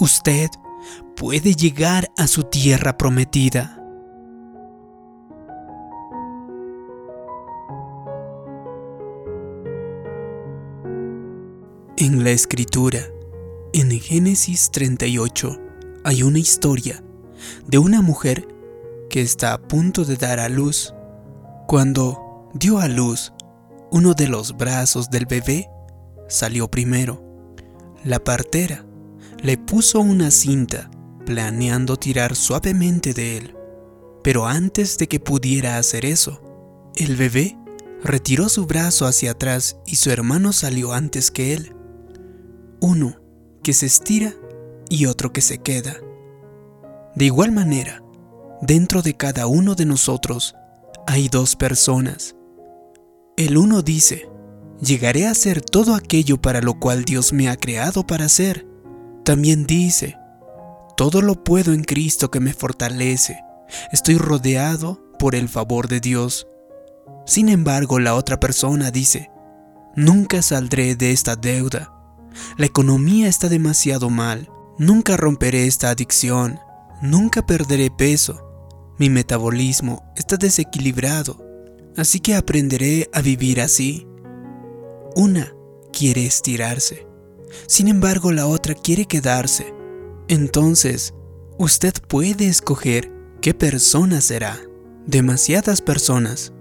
usted puede llegar a su tierra prometida. En la escritura, en Génesis 38, hay una historia de una mujer que está a punto de dar a luz. Cuando dio a luz, uno de los brazos del bebé salió primero. La partera le puso una cinta planeando tirar suavemente de él. Pero antes de que pudiera hacer eso, el bebé retiró su brazo hacia atrás y su hermano salió antes que él. Uno que se estira y otro que se queda. De igual manera, dentro de cada uno de nosotros hay dos personas. El uno dice, llegaré a hacer todo aquello para lo cual Dios me ha creado para hacer. También dice, todo lo puedo en Cristo que me fortalece. Estoy rodeado por el favor de Dios. Sin embargo, la otra persona dice, nunca saldré de esta deuda. La economía está demasiado mal. Nunca romperé esta adicción. Nunca perderé peso. Mi metabolismo está desequilibrado. Así que aprenderé a vivir así. Una quiere estirarse. Sin embargo, la otra quiere quedarse. Entonces, usted puede escoger qué persona será. Demasiadas personas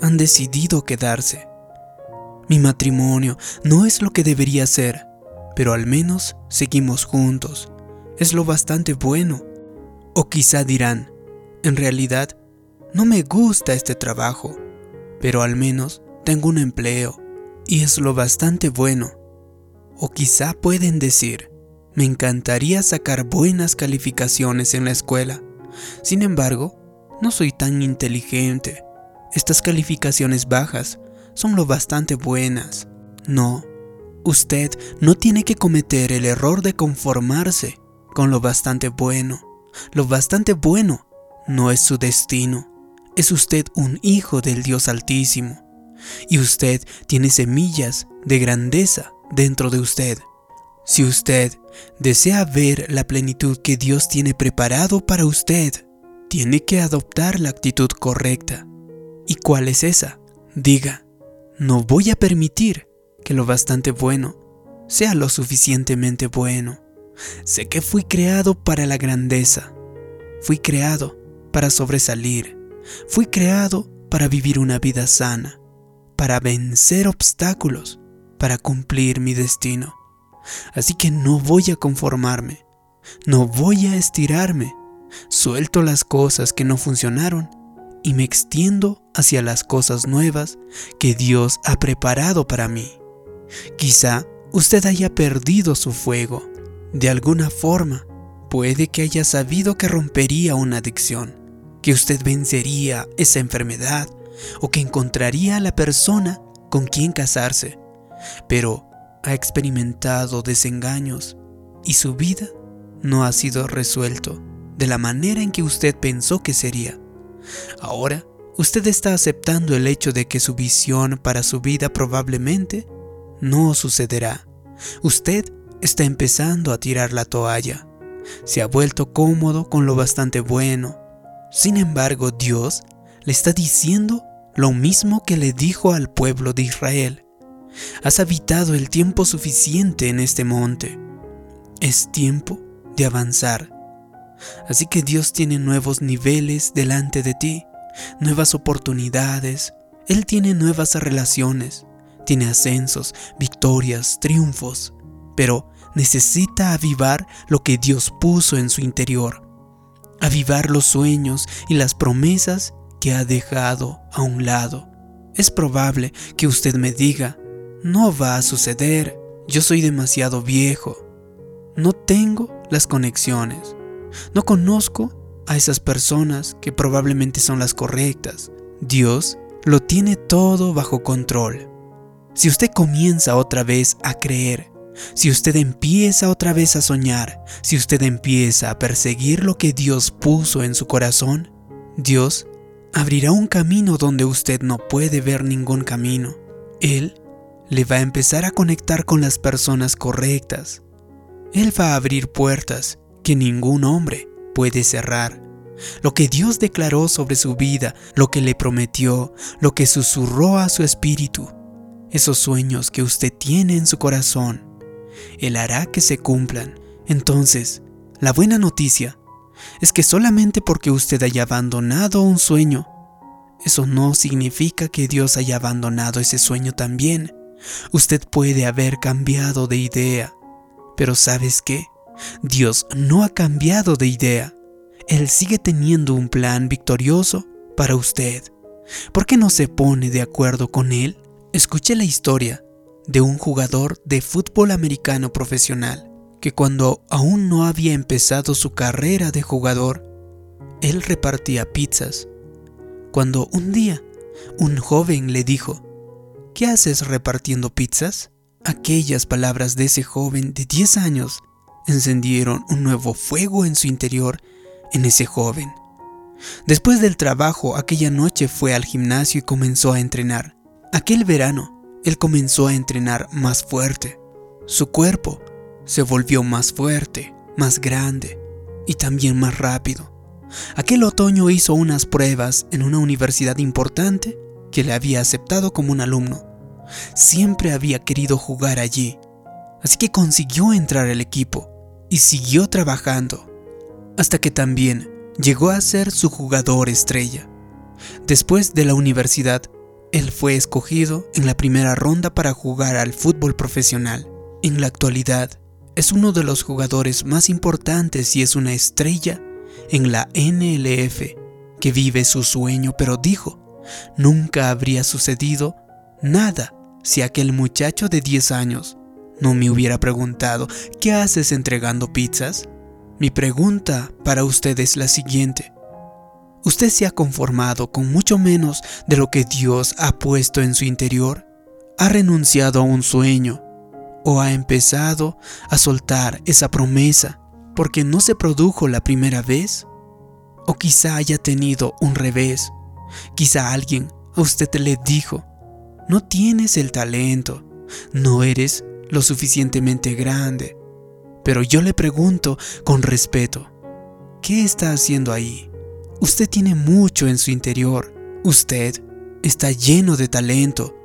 han decidido quedarse. Mi matrimonio no es lo que debería ser, pero al menos seguimos juntos. Es lo bastante bueno. O quizá dirán, en realidad, no me gusta este trabajo, pero al menos tengo un empleo y es lo bastante bueno. O quizá pueden decir, me encantaría sacar buenas calificaciones en la escuela. Sin embargo, no soy tan inteligente. Estas calificaciones bajas son lo bastante buenas. No, usted no tiene que cometer el error de conformarse con lo bastante bueno. Lo bastante bueno no es su destino. Es usted un hijo del Dios Altísimo. Y usted tiene semillas de grandeza dentro de usted. Si usted desea ver la plenitud que Dios tiene preparado para usted, tiene que adoptar la actitud correcta. ¿Y cuál es esa? Diga, no voy a permitir que lo bastante bueno sea lo suficientemente bueno. Sé que fui creado para la grandeza. Fui creado para sobresalir. Fui creado para vivir una vida sana, para vencer obstáculos, para cumplir mi destino. Así que no voy a conformarme, no voy a estirarme, suelto las cosas que no funcionaron y me extiendo hacia las cosas nuevas que Dios ha preparado para mí. Quizá usted haya perdido su fuego. De alguna forma, puede que haya sabido que rompería una adicción, que usted vencería esa enfermedad o que encontraría a la persona con quien casarse. Pero ha experimentado desengaños y su vida no ha sido resuelto de la manera en que usted pensó que sería. Ahora, usted está aceptando el hecho de que su visión para su vida probablemente no sucederá. Usted está empezando a tirar la toalla. Se ha vuelto cómodo con lo bastante bueno. Sin embargo, Dios le está diciendo lo mismo que le dijo al pueblo de Israel. Has habitado el tiempo suficiente en este monte. Es tiempo de avanzar. Así que Dios tiene nuevos niveles delante de ti, nuevas oportunidades. Él tiene nuevas relaciones, tiene ascensos, victorias, triunfos. Pero necesita avivar lo que Dios puso en su interior. Avivar los sueños y las promesas que ha dejado a un lado. Es probable que usted me diga, no va a suceder. Yo soy demasiado viejo. No tengo las conexiones. No conozco a esas personas que probablemente son las correctas. Dios lo tiene todo bajo control. Si usted comienza otra vez a creer, si usted empieza otra vez a soñar, si usted empieza a perseguir lo que Dios puso en su corazón, Dios abrirá un camino donde usted no puede ver ningún camino. Él le va a empezar a conectar con las personas correctas. Él va a abrir puertas que ningún hombre puede cerrar. Lo que Dios declaró sobre su vida, lo que le prometió, lo que susurró a su espíritu, esos sueños que usted tiene en su corazón, Él hará que se cumplan. Entonces, la buena noticia es que solamente porque usted haya abandonado un sueño, eso no significa que Dios haya abandonado ese sueño también. Usted puede haber cambiado de idea, pero ¿sabes qué? Dios no ha cambiado de idea. Él sigue teniendo un plan victorioso para usted. ¿Por qué no se pone de acuerdo con Él? Escuche la historia de un jugador de fútbol americano profesional que cuando aún no había empezado su carrera de jugador, él repartía pizzas. Cuando un día un joven le dijo, ¿qué haces repartiendo pizzas? Aquellas palabras de ese joven de 10 años encendieron un nuevo fuego en su interior en ese joven. Después del trabajo, aquella noche fue al gimnasio y comenzó a entrenar. Aquel verano, él comenzó a entrenar más fuerte. Su cuerpo se volvió más fuerte, más grande y también más rápido. Aquel otoño hizo unas pruebas en una universidad importante que le había aceptado como un alumno. Siempre había querido jugar allí, así que consiguió entrar al equipo y siguió trabajando hasta que también llegó a ser su jugador estrella. Después de la universidad, él fue escogido en la primera ronda para jugar al fútbol profesional. En la actualidad, es uno de los jugadores más importantes y es una estrella en la NLF que vive su sueño, pero dijo, nunca habría sucedido nada si aquel muchacho de 10 años no me hubiera preguntado, ¿qué haces entregando pizzas? Mi pregunta para usted es la siguiente. ¿Usted se ha conformado con mucho menos de lo que Dios ha puesto en su interior? ¿Ha renunciado a un sueño? ¿O ha empezado a soltar esa promesa porque no se produjo la primera vez? ¿O quizá haya tenido un revés? Quizá alguien a usted le dijo, no tienes el talento, no eres lo suficientemente grande, pero yo le pregunto con respeto, ¿qué está haciendo ahí? Usted tiene mucho en su interior. Usted está lleno de talento.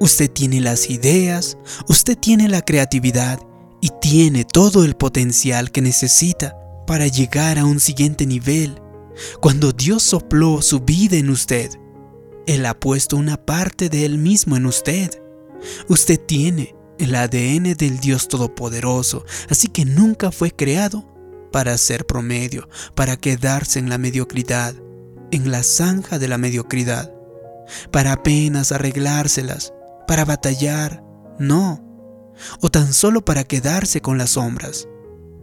Usted tiene las ideas, usted tiene la creatividad y tiene todo el potencial que necesita para llegar a un siguiente nivel. Cuando Dios sopló su vida en usted, Él ha puesto una parte de Él mismo en usted. Usted tiene el ADN del Dios Todopoderoso, así que nunca fue creado para ser promedio, para quedarse en la mediocridad, en la zanja de la mediocridad, para apenas arreglárselas, para batallar, no, o tan solo para quedarse con las sombras.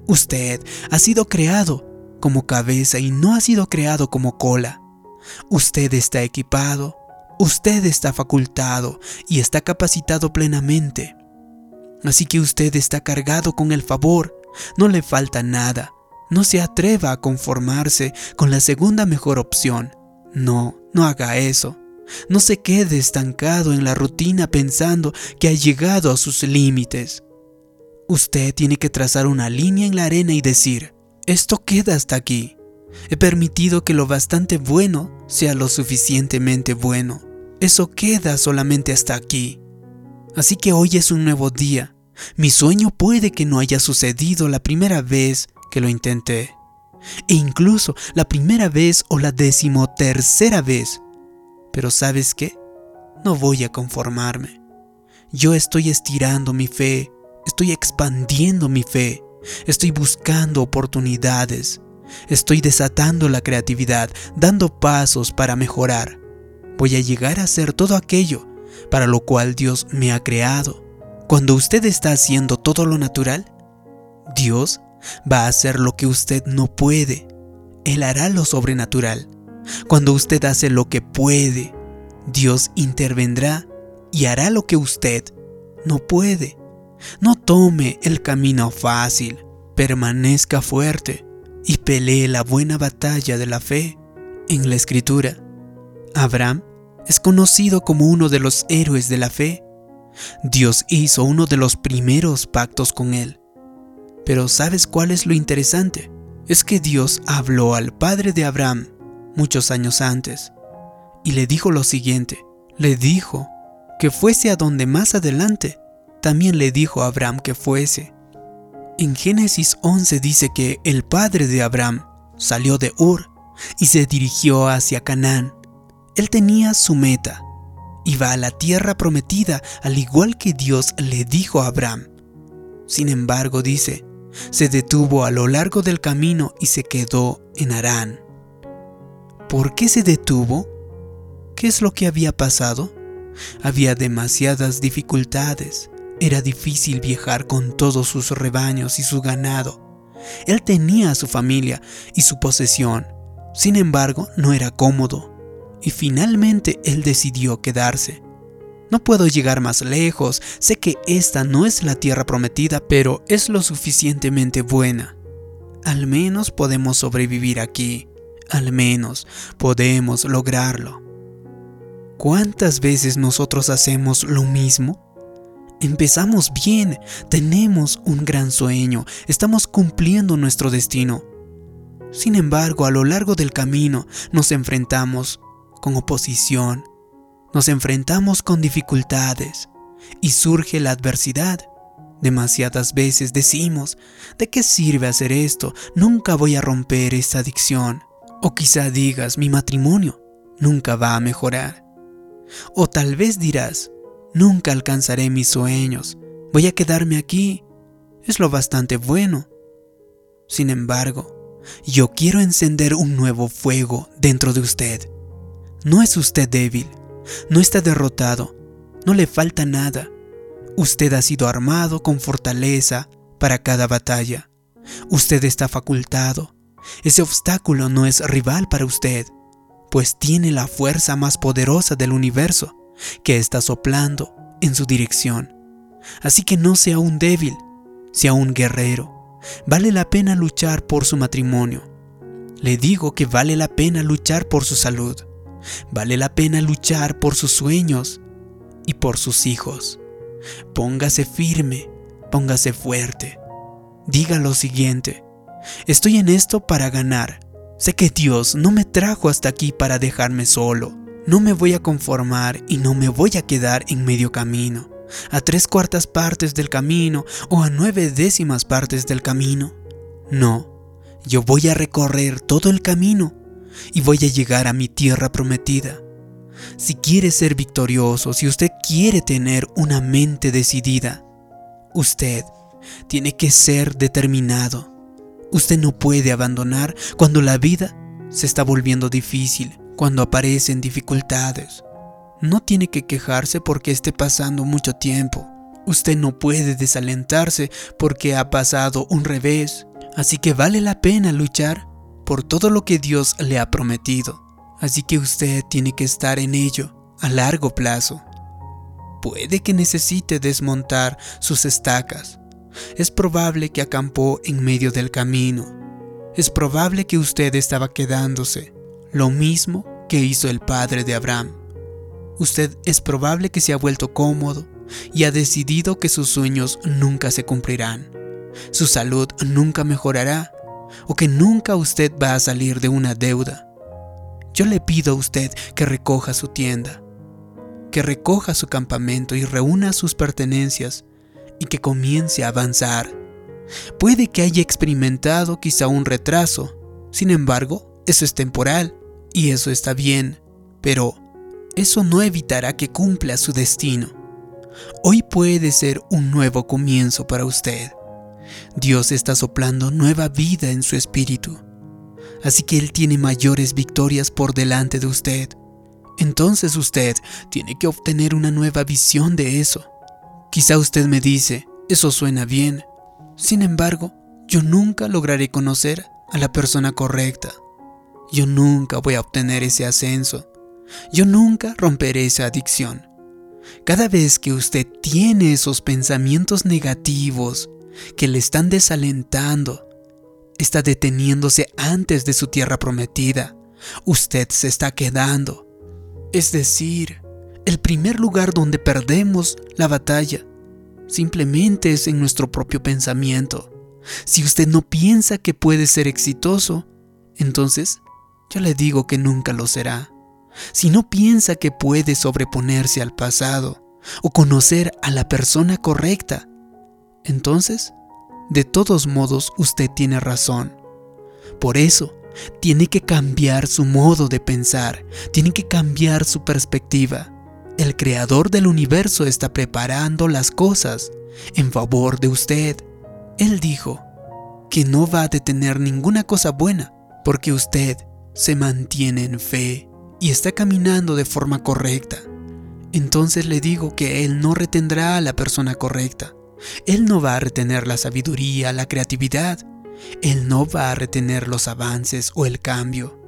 Usted ha sido creado como cabeza y no ha sido creado como cola. Usted está equipado, usted está facultado y está capacitado plenamente Así que usted está cargado con el favor, no le falta nada. No se atreva a conformarse con la segunda mejor opción. No, no haga eso. No se quede estancado en la rutina pensando que ha llegado a sus límites. Usted tiene que trazar una línea en la arena y decir, esto queda hasta aquí. He permitido que lo bastante bueno sea lo suficientemente bueno. Eso queda solamente hasta aquí. Así que hoy es un nuevo día. Mi sueño puede que no haya sucedido la primera vez que lo intenté. E incluso la primera vez o la decimotercera vez. Pero ¿sabes qué? No voy a conformarme. Yo estoy estirando mi fe, estoy expandiendo mi fe, estoy buscando oportunidades, estoy desatando la creatividad, dando pasos para mejorar. Voy a llegar a ser todo aquello para lo cual Dios me ha creado. Cuando usted está haciendo todo lo natural, Dios va a hacer lo que usted no puede. Él hará lo sobrenatural. Cuando usted hace lo que puede, Dios intervendrá y hará lo que usted no puede. No tome el camino fácil, permanezca fuerte y pelee la buena batalla de la fe. En la escritura, Abraham es conocido como uno de los héroes de la fe. Dios hizo uno de los primeros pactos con él. Pero ¿sabes cuál es lo interesante? Es que Dios habló al padre de Abraham muchos años antes y le dijo lo siguiente. Le dijo que fuese a donde más adelante también le dijo a Abraham que fuese. En Génesis 11 dice que el padre de Abraham salió de Ur y se dirigió hacia Canaán. Él tenía su meta, iba a la tierra prometida al igual que Dios le dijo a Abraham. Sin embargo, dice, se detuvo a lo largo del camino y se quedó en Harán. ¿Por qué se detuvo? ¿Qué es lo que había pasado? Había demasiadas dificultades. Era difícil viajar con todos sus rebaños y su ganado. Él tenía a su familia y su posesión. Sin embargo, no era cómodo. Y finalmente él decidió quedarse. No puedo llegar más lejos, sé que esta no es la tierra prometida, pero es lo suficientemente buena. Al menos podemos sobrevivir aquí, al menos podemos lograrlo. ¿Cuántas veces nosotros hacemos lo mismo? Empezamos bien, tenemos un gran sueño, estamos cumpliendo nuestro destino. Sin embargo, a lo largo del camino nos enfrentamos con oposición, nos enfrentamos con dificultades y surge la adversidad. Demasiadas veces decimos, ¿de qué sirve hacer esto? Nunca voy a romper esta adicción. O quizá digas, mi matrimonio nunca va a mejorar. O tal vez dirás, nunca alcanzaré mis sueños, voy a quedarme aquí. Es lo bastante bueno. Sin embargo, yo quiero encender un nuevo fuego dentro de usted. No es usted débil, no está derrotado, no le falta nada. Usted ha sido armado con fortaleza para cada batalla. Usted está facultado. Ese obstáculo no es rival para usted, pues tiene la fuerza más poderosa del universo que está soplando en su dirección. Así que no sea un débil, sea un guerrero. Vale la pena luchar por su matrimonio. Le digo que vale la pena luchar por su salud. Vale la pena luchar por sus sueños y por sus hijos. Póngase firme, póngase fuerte. Diga lo siguiente, estoy en esto para ganar. Sé que Dios no me trajo hasta aquí para dejarme solo. No me voy a conformar y no me voy a quedar en medio camino, a tres cuartas partes del camino o a nueve décimas partes del camino. No, yo voy a recorrer todo el camino y voy a llegar a mi tierra prometida. Si quiere ser victorioso, si usted quiere tener una mente decidida, usted tiene que ser determinado. Usted no puede abandonar cuando la vida se está volviendo difícil, cuando aparecen dificultades. No tiene que quejarse porque esté pasando mucho tiempo. Usted no puede desalentarse porque ha pasado un revés. Así que vale la pena luchar por todo lo que Dios le ha prometido. Así que usted tiene que estar en ello a largo plazo. Puede que necesite desmontar sus estacas. Es probable que acampó en medio del camino. Es probable que usted estaba quedándose, lo mismo que hizo el padre de Abraham. Usted es probable que se ha vuelto cómodo y ha decidido que sus sueños nunca se cumplirán. Su salud nunca mejorará o que nunca usted va a salir de una deuda. Yo le pido a usted que recoja su tienda, que recoja su campamento y reúna sus pertenencias y que comience a avanzar. Puede que haya experimentado quizá un retraso, sin embargo, eso es temporal y eso está bien, pero eso no evitará que cumpla su destino. Hoy puede ser un nuevo comienzo para usted. Dios está soplando nueva vida en su espíritu. Así que Él tiene mayores victorias por delante de usted. Entonces usted tiene que obtener una nueva visión de eso. Quizá usted me dice, eso suena bien. Sin embargo, yo nunca lograré conocer a la persona correcta. Yo nunca voy a obtener ese ascenso. Yo nunca romperé esa adicción. Cada vez que usted tiene esos pensamientos negativos, que le están desalentando. Está deteniéndose antes de su tierra prometida. Usted se está quedando. Es decir, el primer lugar donde perdemos la batalla simplemente es en nuestro propio pensamiento. Si usted no piensa que puede ser exitoso, entonces yo le digo que nunca lo será. Si no piensa que puede sobreponerse al pasado o conocer a la persona correcta, entonces, de todos modos, usted tiene razón. Por eso, tiene que cambiar su modo de pensar, tiene que cambiar su perspectiva. El creador del universo está preparando las cosas en favor de usted. Él dijo que no va a detener ninguna cosa buena porque usted se mantiene en fe y está caminando de forma correcta. Entonces le digo que Él no retendrá a la persona correcta. Él no va a retener la sabiduría, la creatividad. Él no va a retener los avances o el cambio.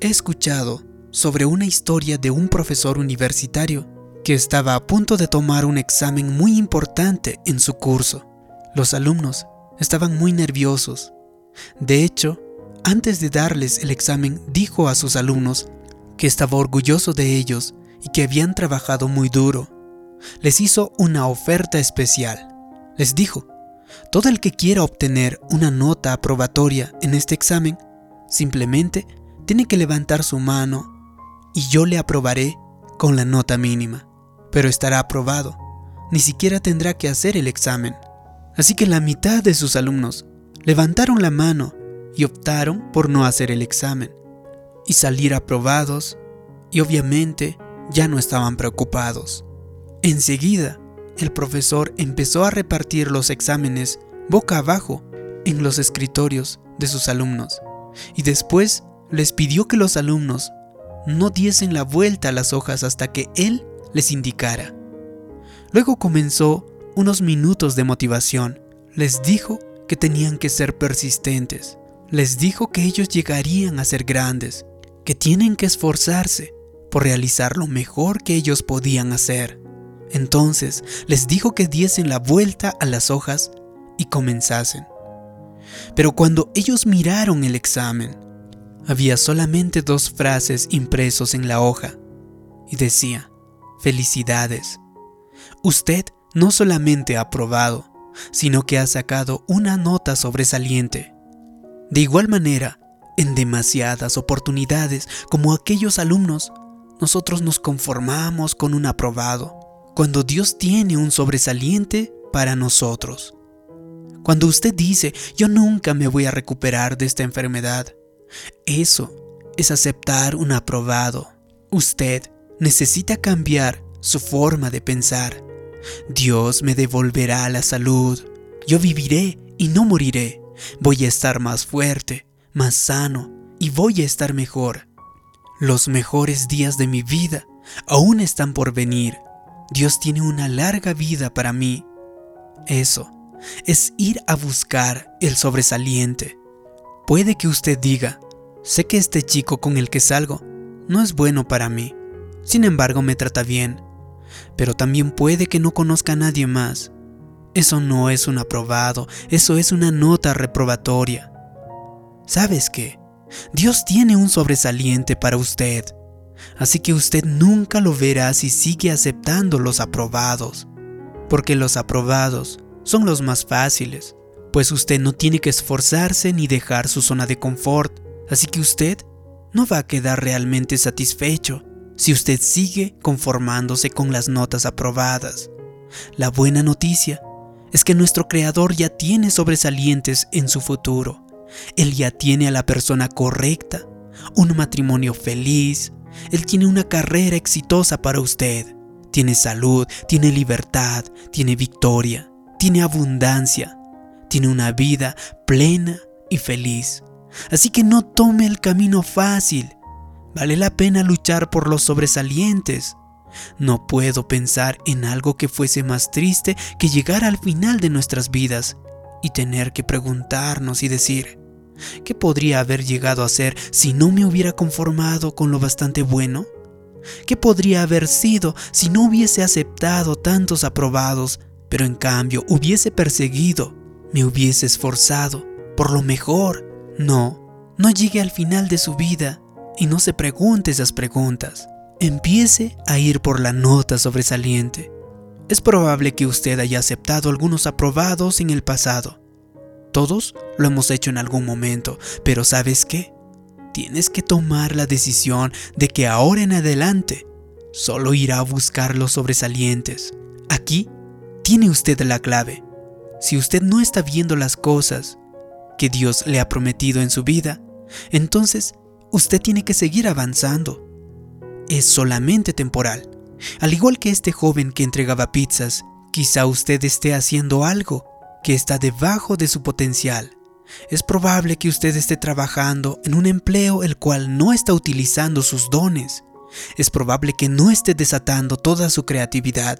He escuchado sobre una historia de un profesor universitario que estaba a punto de tomar un examen muy importante en su curso. Los alumnos estaban muy nerviosos. De hecho, antes de darles el examen, dijo a sus alumnos que estaba orgulloso de ellos y que habían trabajado muy duro. Les hizo una oferta especial. Les dijo, todo el que quiera obtener una nota aprobatoria en este examen, simplemente tiene que levantar su mano y yo le aprobaré con la nota mínima. Pero estará aprobado, ni siquiera tendrá que hacer el examen. Así que la mitad de sus alumnos levantaron la mano y optaron por no hacer el examen y salir aprobados y obviamente ya no estaban preocupados. Enseguida, el profesor empezó a repartir los exámenes boca abajo en los escritorios de sus alumnos y después les pidió que los alumnos no diesen la vuelta a las hojas hasta que él les indicara. Luego comenzó unos minutos de motivación. Les dijo que tenían que ser persistentes. Les dijo que ellos llegarían a ser grandes, que tienen que esforzarse por realizar lo mejor que ellos podían hacer. Entonces les dijo que diesen la vuelta a las hojas y comenzasen. Pero cuando ellos miraron el examen, había solamente dos frases impresos en la hoja y decía, felicidades. Usted no solamente ha aprobado, sino que ha sacado una nota sobresaliente. De igual manera, en demasiadas oportunidades como aquellos alumnos, nosotros nos conformamos con un aprobado, cuando Dios tiene un sobresaliente para nosotros. Cuando usted dice, yo nunca me voy a recuperar de esta enfermedad, eso es aceptar un aprobado. Usted necesita cambiar su forma de pensar. Dios me devolverá la salud. Yo viviré y no moriré. Voy a estar más fuerte, más sano y voy a estar mejor. Los mejores días de mi vida aún están por venir. Dios tiene una larga vida para mí. Eso es ir a buscar el sobresaliente. Puede que usted diga, sé que este chico con el que salgo no es bueno para mí. Sin embargo, me trata bien. Pero también puede que no conozca a nadie más. Eso no es un aprobado, eso es una nota reprobatoria. ¿Sabes qué? Dios tiene un sobresaliente para usted. Así que usted nunca lo verá si sigue aceptando los aprobados. Porque los aprobados son los más fáciles, pues usted no tiene que esforzarse ni dejar su zona de confort. Así que usted no va a quedar realmente satisfecho si usted sigue conformándose con las notas aprobadas. La buena noticia es que nuestro Creador ya tiene sobresalientes en su futuro. Él ya tiene a la persona correcta, un matrimonio feliz, Él tiene una carrera exitosa para usted, tiene salud, tiene libertad, tiene victoria, tiene abundancia, tiene una vida plena y feliz. Así que no tome el camino fácil, Vale la pena luchar por los sobresalientes. No puedo pensar en algo que fuese más triste que llegar al final de nuestras vidas y tener que preguntarnos y decir, ¿qué podría haber llegado a ser si no me hubiera conformado con lo bastante bueno? ¿Qué podría haber sido si no hubiese aceptado tantos aprobados, pero en cambio hubiese perseguido, me hubiese esforzado por lo mejor? No, no llegue al final de su vida y no se pregunte esas preguntas. Empiece a ir por la nota sobresaliente. Es probable que usted haya aceptado algunos aprobados en el pasado, Todos lo hemos hecho en algún momento, pero ¿sabes qué? Tienes que tomar la decisión de que ahora en adelante solo irá a buscar los sobresalientes. Aquí tiene usted la clave. Si usted no está viendo las cosas que Dios le ha prometido en su vida, entonces usted tiene que seguir avanzando. Es solamente temporal. Al igual que este joven que entregaba pizzas, quizá usted esté haciendo algo que está debajo de su potencial. Es probable que usted esté trabajando en un empleo el cual no está utilizando sus dones. Es probable que no esté desatando toda su creatividad.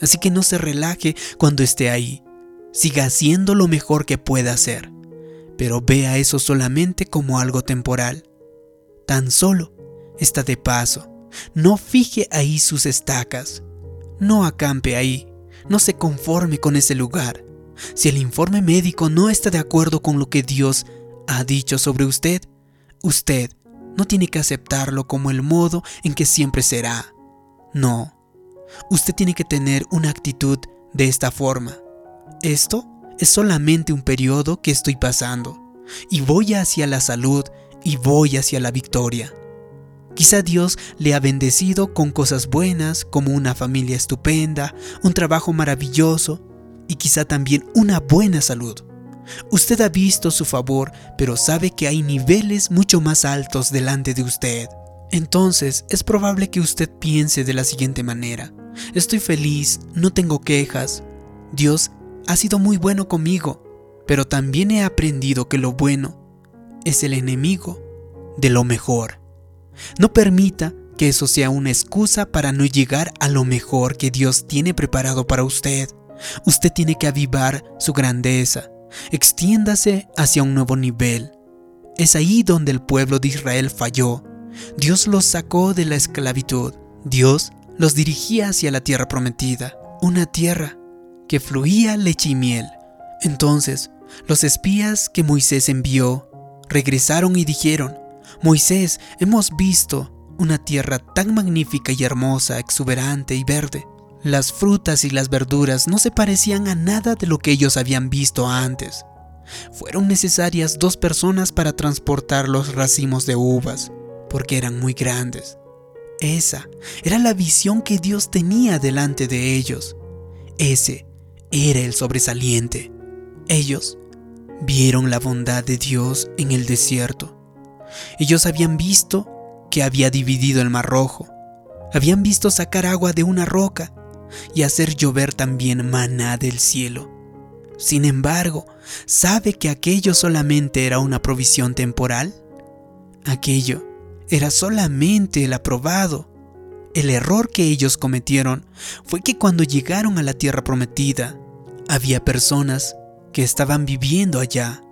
Así que no se relaje cuando esté ahí. Siga haciendo lo mejor que pueda hacer. Pero vea eso solamente como algo temporal. Tan solo está de paso. No fije ahí sus estacas. No acampe ahí. No se conforme con ese lugar. Si el informe médico no está de acuerdo con lo que Dios ha dicho sobre usted, usted no tiene que aceptarlo como el modo en que siempre será. No, usted tiene que tener una actitud de esta forma. Esto es solamente un periodo que estoy pasando y voy hacia la salud y voy hacia la victoria. Quizá Dios le ha bendecido con cosas buenas como una familia estupenda, un trabajo maravilloso y quizá también una buena salud. Usted ha visto su favor, pero sabe que hay niveles mucho más altos delante de usted. Entonces es probable que usted piense de la siguiente manera. Estoy feliz, no tengo quejas. Dios ha sido muy bueno conmigo, pero también he aprendido que lo bueno es el enemigo de lo mejor. No permita que eso sea una excusa para no llegar a lo mejor que Dios tiene preparado para usted. Usted tiene que avivar su grandeza. Extiéndase hacia un nuevo nivel. Es ahí donde el pueblo de Israel falló. Dios los sacó de la esclavitud. Dios los dirigía hacia la tierra prometida, una tierra que fluía leche y miel. Entonces, los espías que Moisés envió regresaron y dijeron, Moisés, hemos visto una tierra tan magnífica y hermosa, exuberante y verde. Las frutas y las verduras no se parecían a nada de lo que ellos habían visto antes. Fueron necesarias dos personas para transportar los racimos de uvas, porque eran muy grandes. Esa era la visión que Dios tenía delante de ellos. Ese era el sobresaliente. Ellos vieron la bondad de Dios en el desierto. Ellos habían visto que había dividido el mar rojo. Habían visto sacar agua de una roca y hacer llover también maná del cielo. Sin embargo, ¿sabe que aquello solamente era una provisión temporal? Aquello era solamente el aprobado. El error que ellos cometieron fue que cuando llegaron a la tierra prometida, había personas que estaban viviendo allá.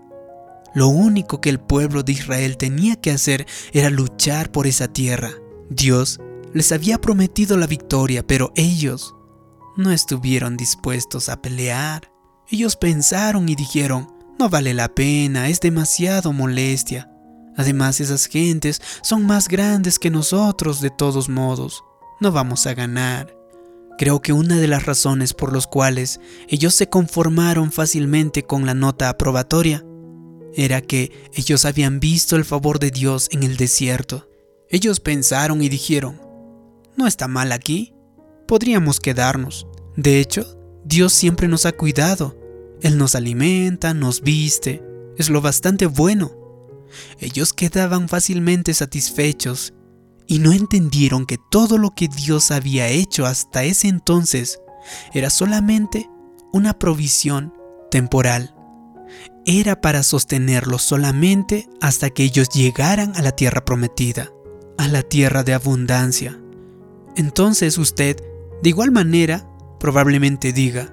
Lo único que el pueblo de Israel tenía que hacer era luchar por esa tierra. Dios les había prometido la victoria, pero ellos no estuvieron dispuestos a pelear. Ellos pensaron y dijeron, no vale la pena, es demasiado molestia. Además, esas gentes son más grandes que nosotros de todos modos. No vamos a ganar. Creo que una de las razones por las cuales ellos se conformaron fácilmente con la nota aprobatoria era que ellos habían visto el favor de Dios en el desierto. Ellos pensaron y dijeron, no está mal aquí, podríamos quedarnos. De hecho, Dios siempre nos ha cuidado. Él nos alimenta, nos viste, es lo bastante bueno. Ellos quedaban fácilmente satisfechos y no entendieron que todo lo que Dios había hecho hasta ese entonces era solamente una provisión temporal. Era para sostenerlos solamente hasta que ellos llegaran a la tierra prometida, a la tierra de abundancia. Entonces usted de igual manera, probablemente diga,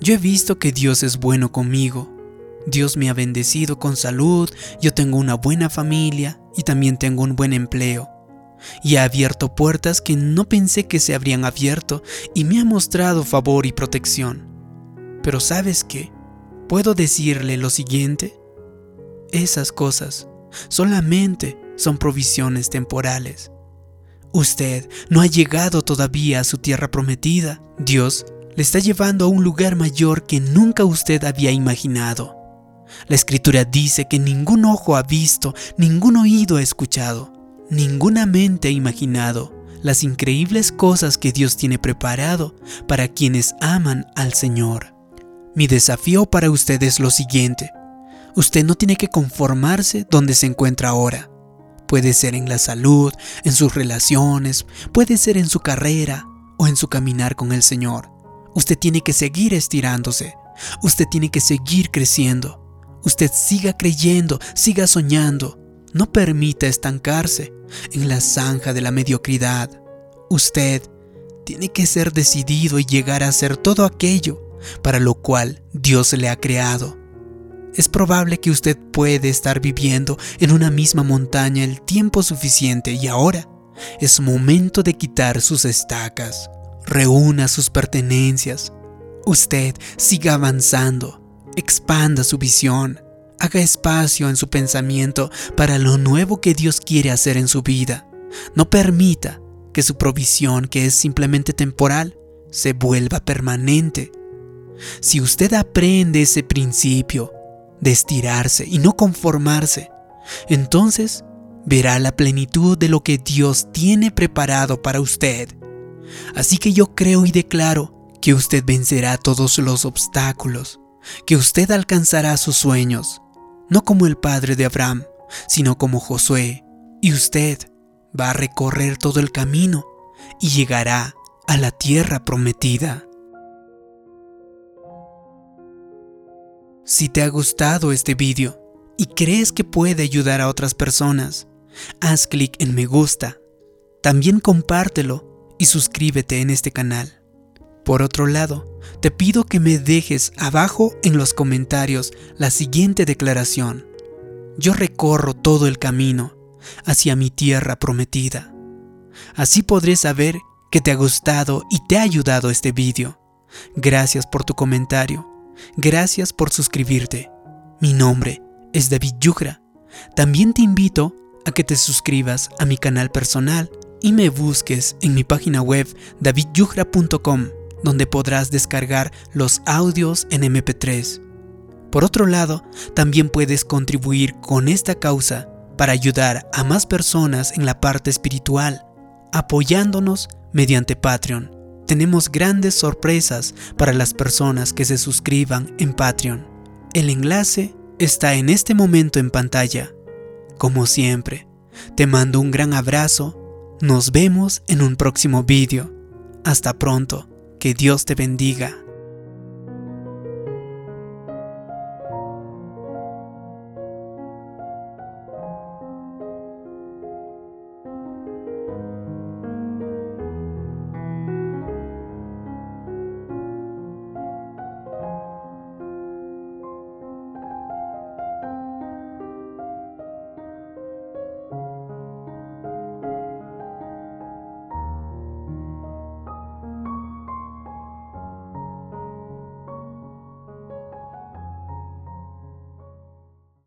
yo he visto que Dios es bueno conmigo. Dios me ha bendecido con salud, yo tengo una buena familia y también tengo un buen empleo. Y ha abierto puertas que no pensé que se habrían abierto y me ha mostrado favor y protección. Pero ¿sabes qué? ¿Puedo decirle lo siguiente? Esas cosas solamente son provisiones temporales. Usted no ha llegado todavía a su tierra prometida. Dios le está llevando a un lugar mayor que nunca usted había imaginado. La escritura dice que ningún ojo ha visto, ningún oído ha escuchado, ninguna mente ha imaginado las increíbles cosas que Dios tiene preparado para quienes aman al Señor. Mi desafío para usted es lo siguiente. Usted no tiene que conformarse donde se encuentra ahora. Puede ser en la salud, en sus relaciones, puede ser en su carrera o en su caminar con el Señor. Usted tiene que seguir estirándose. Usted tiene que seguir creciendo. Usted siga creyendo, siga soñando. No permita estancarse en la zanja de la mediocridad. Usted tiene que ser decidido y llegar a hacer todo aquello para lo cual Dios le ha creado. Es probable que usted puede estar viviendo en una misma montaña el tiempo suficiente y ahora es momento de quitar sus estacas. Reúna sus pertenencias. Usted siga avanzando, expanda su visión, haga espacio en su pensamiento para lo nuevo que Dios quiere hacer en su vida. No permita que su provisión, que es simplemente temporal, se vuelva permanente. Si usted aprende ese principio de estirarse y no conformarse, entonces verá la plenitud de lo que Dios tiene preparado para usted. Así que yo creo y declaro que usted vencerá todos los obstáculos, que usted alcanzará sus sueños, no como el padre de Abraham, sino como Josué, y usted va a recorrer todo el camino y llegará a la tierra prometida. Si te ha gustado este vídeo y crees que puede ayudar a otras personas, haz clic en me gusta. También compártelo y suscríbete en este canal. Por otro lado, te pido que me dejes abajo en los comentarios la siguiente declaración. Yo recorro todo el camino hacia mi tierra prometida. Así podré saber que te ha gustado y te ha ayudado este vídeo. Gracias por tu comentario. Gracias por suscribirte. Mi nombre es David Yugra. También te invito a que te suscribas a mi canal personal y me busques en mi página web davidyugra.com, donde podrás descargar los audios en MP3. Por otro lado, también puedes contribuir con esta causa para ayudar a más personas en la parte espiritual, apoyándonos mediante Patreon. Tenemos grandes sorpresas para las personas que se suscriban en Patreon. El enlace está en este momento en pantalla. Como siempre, te mando un gran abrazo. Nos vemos en un próximo vídeo. Hasta pronto. Que Dios te bendiga.